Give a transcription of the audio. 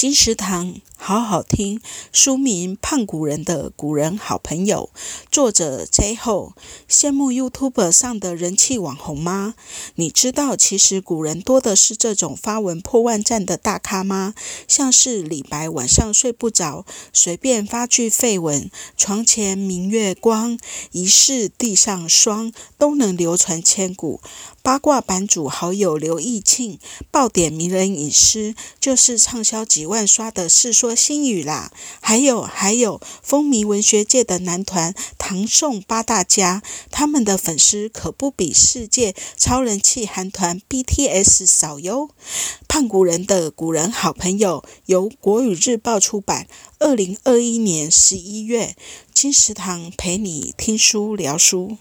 金石堂好好听，书名《胖古人的古人好朋友》，作者 J 后。羡慕 YouTube 上的人气网红吗？你知道其实古人多的是这种发文破万赞的大咖吗？像是李白晚上睡不着，随便发句废文，床前明月光，疑是地上霜，都能流传千古。八卦版主好友刘义庆爆点名人隐私，就是畅销几万刷的《世说新语》啦。还有还有，风靡文学界的男团唐宋八大家，他们的粉丝可不比世界超人气韩团 BTS 少哟。胖古人的古人好朋友由国语日报出版，二零二一年十一月。金石堂陪你听书聊书。